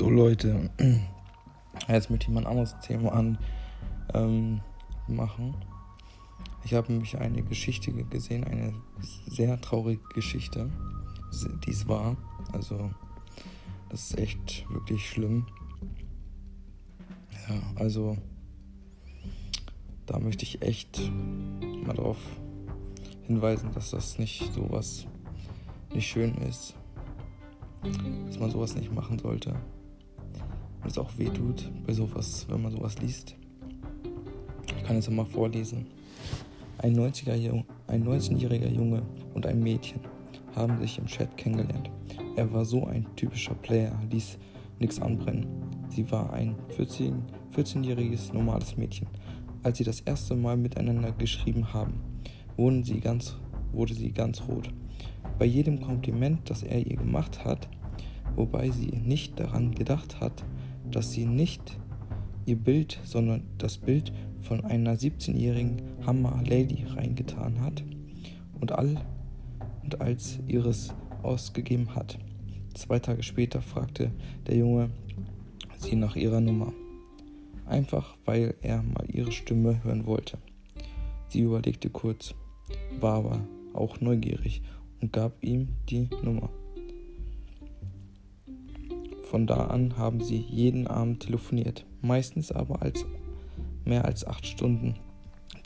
So Leute, jetzt möchte ich mal ein anderes Thema an ähm, machen. Ich habe nämlich eine Geschichte gesehen, eine sehr traurige Geschichte, die es war. Also das ist echt wirklich schlimm. Ja, also da möchte ich echt mal darauf hinweisen, dass das nicht sowas nicht schön ist, dass man sowas nicht machen sollte. Es auch weh tut bei sowas, wenn man sowas liest. Ich kann es mal vorlesen. Ein 90-jähriger ein 19 Junge und ein Mädchen haben sich im Chat kennengelernt. Er war so ein typischer Player, ließ nichts anbrennen. Sie war ein 14, 14-jähriges normales Mädchen. Als sie das erste Mal miteinander geschrieben haben, wurden sie ganz, wurde sie ganz rot. Bei jedem Kompliment, das er ihr gemacht hat, wobei sie nicht daran gedacht hat, dass sie nicht ihr Bild, sondern das Bild von einer 17-jährigen Hammer Lady reingetan hat und all und als ihres ausgegeben hat. Zwei Tage später fragte der Junge sie nach ihrer Nummer. Einfach weil er mal ihre Stimme hören wollte. Sie überlegte kurz, war aber auch neugierig und gab ihm die Nummer. Von da an haben sie jeden Abend telefoniert, meistens aber als mehr als acht Stunden.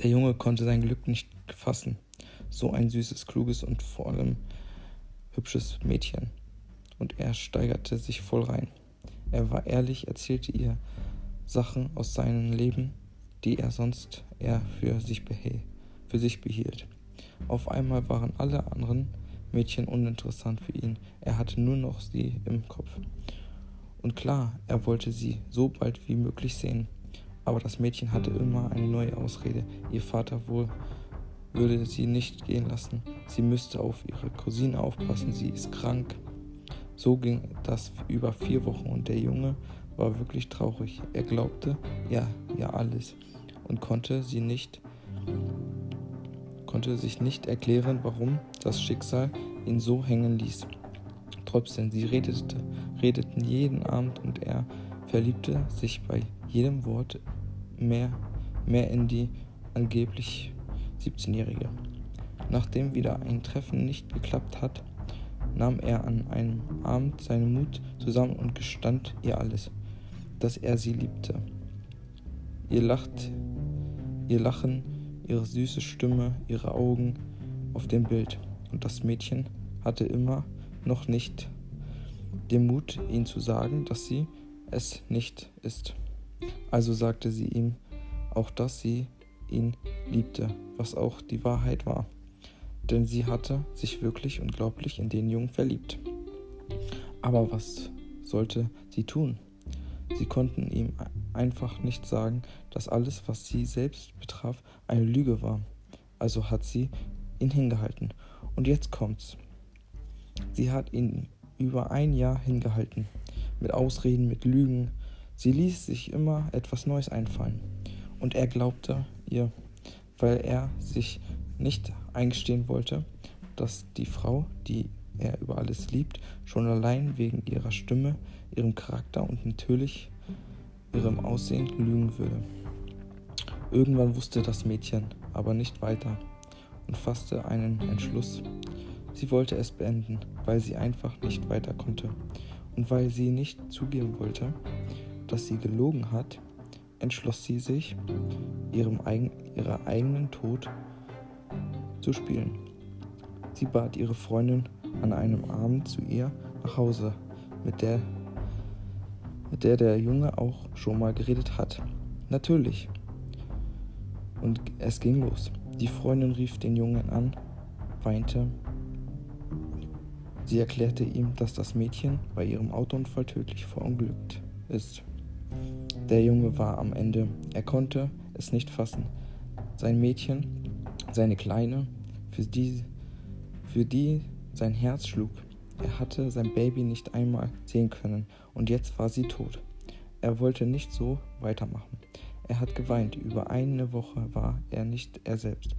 Der Junge konnte sein Glück nicht fassen. So ein süßes, kluges und vor allem hübsches Mädchen. Und er steigerte sich voll rein. Er war ehrlich, erzählte ihr Sachen aus seinem Leben, die er sonst eher für sich, für sich behielt. Auf einmal waren alle anderen Mädchen uninteressant für ihn. Er hatte nur noch sie im Kopf. Und klar, er wollte sie so bald wie möglich sehen. Aber das Mädchen hatte immer eine neue Ausrede. Ihr Vater wohl würde sie nicht gehen lassen. Sie müsste auf ihre Cousine aufpassen, sie ist krank. So ging das über vier Wochen und der Junge war wirklich traurig. Er glaubte ja, ja alles und konnte sie nicht konnte sich nicht erklären, warum das Schicksal ihn so hängen ließ. Trotzdem, sie redete, redeten jeden Abend und er verliebte sich bei jedem Wort mehr, mehr in die angeblich 17-Jährige. Nachdem wieder ein Treffen nicht geklappt hat, nahm er an einem Abend seinen Mut zusammen und gestand ihr alles, dass er sie liebte. Ihr lacht, ihr Lachen, ihre süße Stimme, ihre Augen auf dem Bild. Und das Mädchen hatte immer noch nicht den Mut, ihm zu sagen, dass sie es nicht ist. Also sagte sie ihm auch, dass sie ihn liebte, was auch die Wahrheit war. Denn sie hatte sich wirklich unglaublich in den Jungen verliebt. Aber was sollte sie tun? Sie konnten ihm einfach nicht sagen, dass alles, was sie selbst betraf, eine Lüge war. Also hat sie ihn hingehalten. Und jetzt kommt's. Sie hat ihn über ein Jahr hingehalten. Mit Ausreden, mit Lügen. Sie ließ sich immer etwas Neues einfallen. Und er glaubte ihr, weil er sich nicht eingestehen wollte, dass die Frau, die er über alles liebt, schon allein wegen ihrer Stimme, ihrem Charakter und natürlich ihrem Aussehen lügen würde. Irgendwann wusste das Mädchen aber nicht weiter und fasste einen Entschluss. Sie wollte es beenden, weil sie einfach nicht weiter konnte. Und weil sie nicht zugeben wollte, dass sie gelogen hat, entschloss sie sich, ihrem eigen, ihrer eigenen Tod zu spielen. Sie bat ihre Freundin an einem Abend zu ihr nach Hause, mit der, mit der der Junge auch schon mal geredet hat. Natürlich. Und es ging los. Die Freundin rief den Jungen an, weinte Sie erklärte ihm, dass das Mädchen bei ihrem Autounfall tödlich verunglückt ist. Der Junge war am Ende. Er konnte es nicht fassen. Sein Mädchen, seine Kleine, für die, für die sein Herz schlug. Er hatte sein Baby nicht einmal sehen können und jetzt war sie tot. Er wollte nicht so weitermachen. Er hat geweint. Über eine Woche war er nicht er selbst.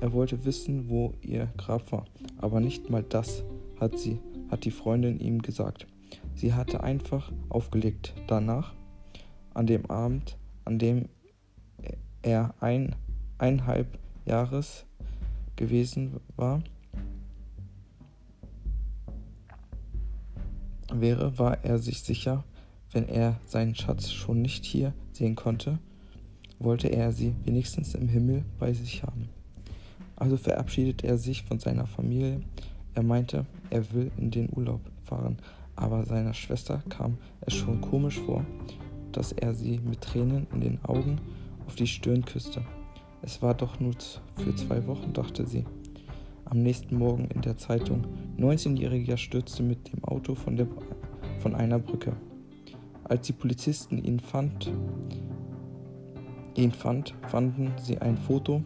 Er wollte wissen, wo ihr Grab war, aber nicht mal das hat sie, hat die Freundin ihm gesagt. Sie hatte einfach aufgelegt. Danach, an dem Abend, an dem er ein, eineinhalb Jahres gewesen war, wäre, war er sich sicher, wenn er seinen Schatz schon nicht hier sehen konnte, wollte er sie wenigstens im Himmel bei sich haben. Also verabschiedet er sich von seiner Familie. Er meinte, er will in den Urlaub fahren, aber seiner Schwester kam es schon komisch vor, dass er sie mit Tränen in den Augen auf die Stirn küsste. Es war doch nur für zwei Wochen, dachte sie. Am nächsten Morgen in der Zeitung, 19-Jähriger stürzte mit dem Auto von, der, von einer Brücke. Als die Polizisten ihn fand, ihn fand, fanden sie ein Foto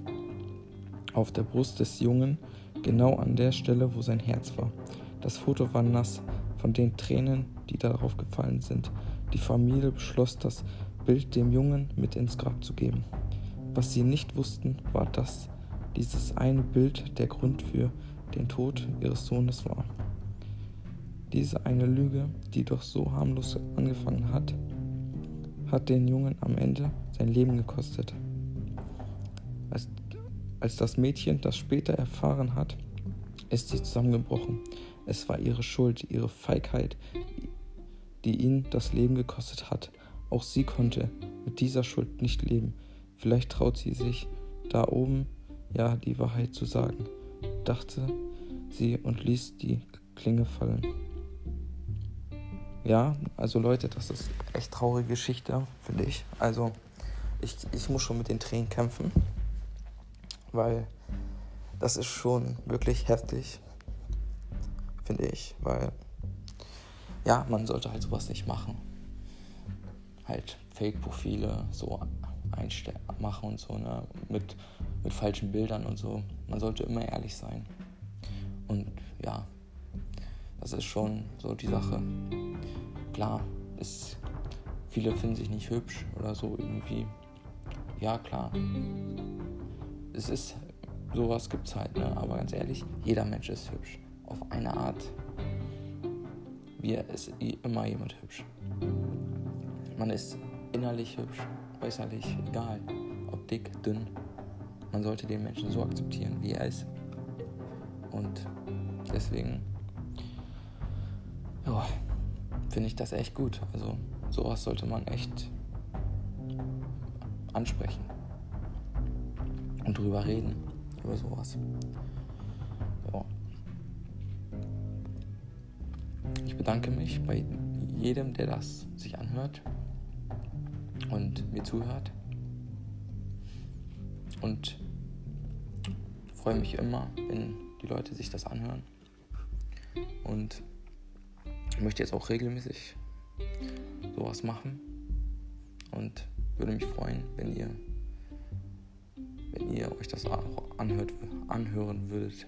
auf der Brust des Jungen, genau an der Stelle, wo sein Herz war. Das Foto war nass von den Tränen, die darauf gefallen sind. Die Familie beschloss, das Bild dem Jungen mit ins Grab zu geben. Was sie nicht wussten, war, dass dieses eine Bild der Grund für den Tod ihres Sohnes war. Diese eine Lüge, die doch so harmlos angefangen hat, hat den Jungen am Ende sein Leben gekostet. Als, das Mädchen das später erfahren hat, ist sie zusammengebrochen. Es war ihre Schuld, ihre Feigheit, die ihn das Leben gekostet hat. Auch sie konnte mit dieser Schuld nicht leben. Vielleicht traut sie sich da oben ja die Wahrheit zu sagen, dachte sie und ließ die Klinge fallen. Ja, also Leute, das ist echt traurige Geschichte, finde ich. Also ich, ich muss schon mit den Tränen kämpfen, weil das ist schon wirklich heftig, finde ich, weil ja, man sollte halt sowas nicht machen. Halt Fake-Profile so einstellen, machen und so, ne? Mit, mit falschen Bildern und so. Man sollte immer ehrlich sein. Und ja, das ist schon so die Sache. Klar, ist, viele finden sich nicht hübsch oder so irgendwie. Ja, klar. Es ist, sowas gibt's halt, ne? Aber ganz ehrlich, jeder Mensch ist hübsch. Auf eine Art. Wie ist immer jemand hübsch. Man ist innerlich hübsch, äußerlich egal. Ob dick, dünn. Man sollte den Menschen so akzeptieren, wie er ist. Und deswegen finde ich das echt gut. Also sowas sollte man echt ansprechen und drüber reden, über sowas. Ja. Ich bedanke mich bei jedem, der das sich anhört und mir zuhört. Und freue mich immer, wenn die Leute sich das anhören. Und möchte jetzt auch regelmäßig sowas machen. Und würde mich freuen, wenn ihr, wenn ihr euch das auch anhört, anhören würdet.